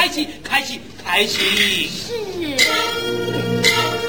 开心，开心，开心。是。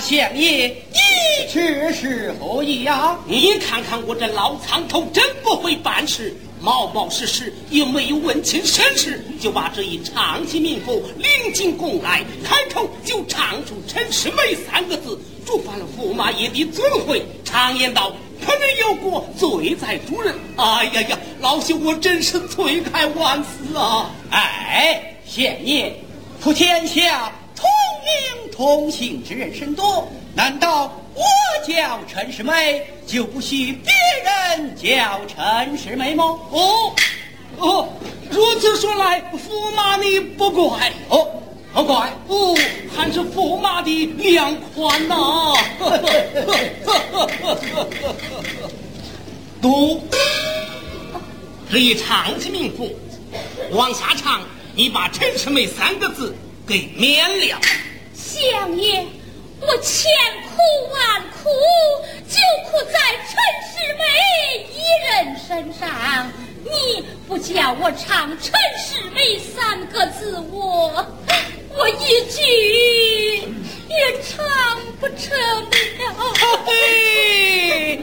相爷，你这是何意呀？你看看我这老苍头，真不会办事，冒冒失失，又没有问清身世，就把这一长期民妇领进宫来，开口就唱出“陈世美”三个字，触犯了驸马爷的尊讳。常言道：“可人有过，罪在主人。”哎呀呀，老朽我真是罪该万死啊！哎，相爷，普天下。同名同姓之人甚多，难道我叫陈世美就不许别人叫陈世美吗？哦哦，如此说来，驸马你不怪哦，不怪哦，还是驸马的量宽呐。读，这一唱起名符，往下唱，你把陈世美三个字给免了。相爷，我千苦万苦，就苦在陈世美一人身上。你不叫我唱陈世美三个字，我我一句也唱不成了。嘿，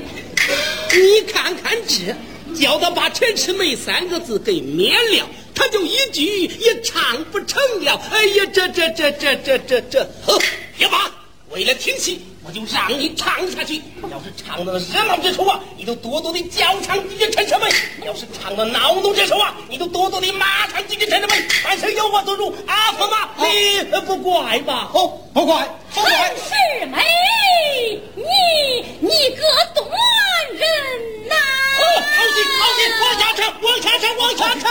你看看这，叫他把陈世美三个字给免了。他就一句也唱不成了，哎呀，这这这这这这这，呵，别怕，为了听戏，我就让你唱下去。要是唱的热闹之处啊，你就多多的叫唱几句陈世美；要是唱到恼怒之处啊，你就多多的骂唱几句陈世美。凡事有我做主，阿婆妈，你不怪吧？哦，不怪，不怪。陈世美，你你个往下唱，往下唱，往下唱。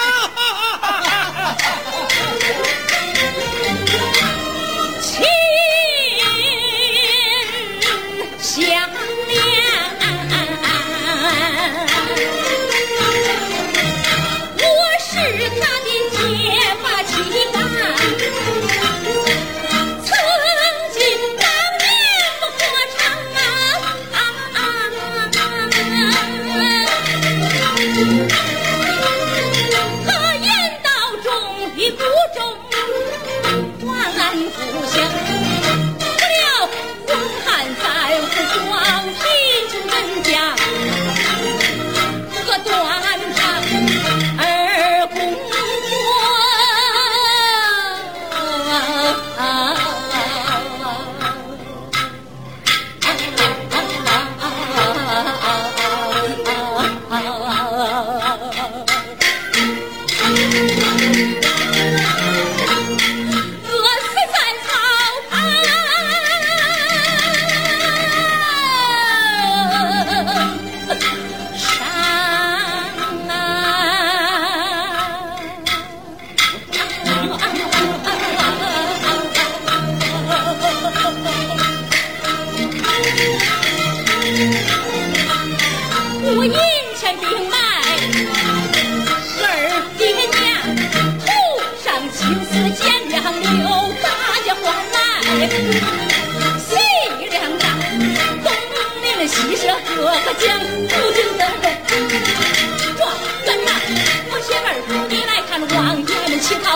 五银钱并卖，二爹娘头上青丝剪两绺，大起欢来。西两丈，东邻西舍哥个讲，如今的？状，你来看爷们讨。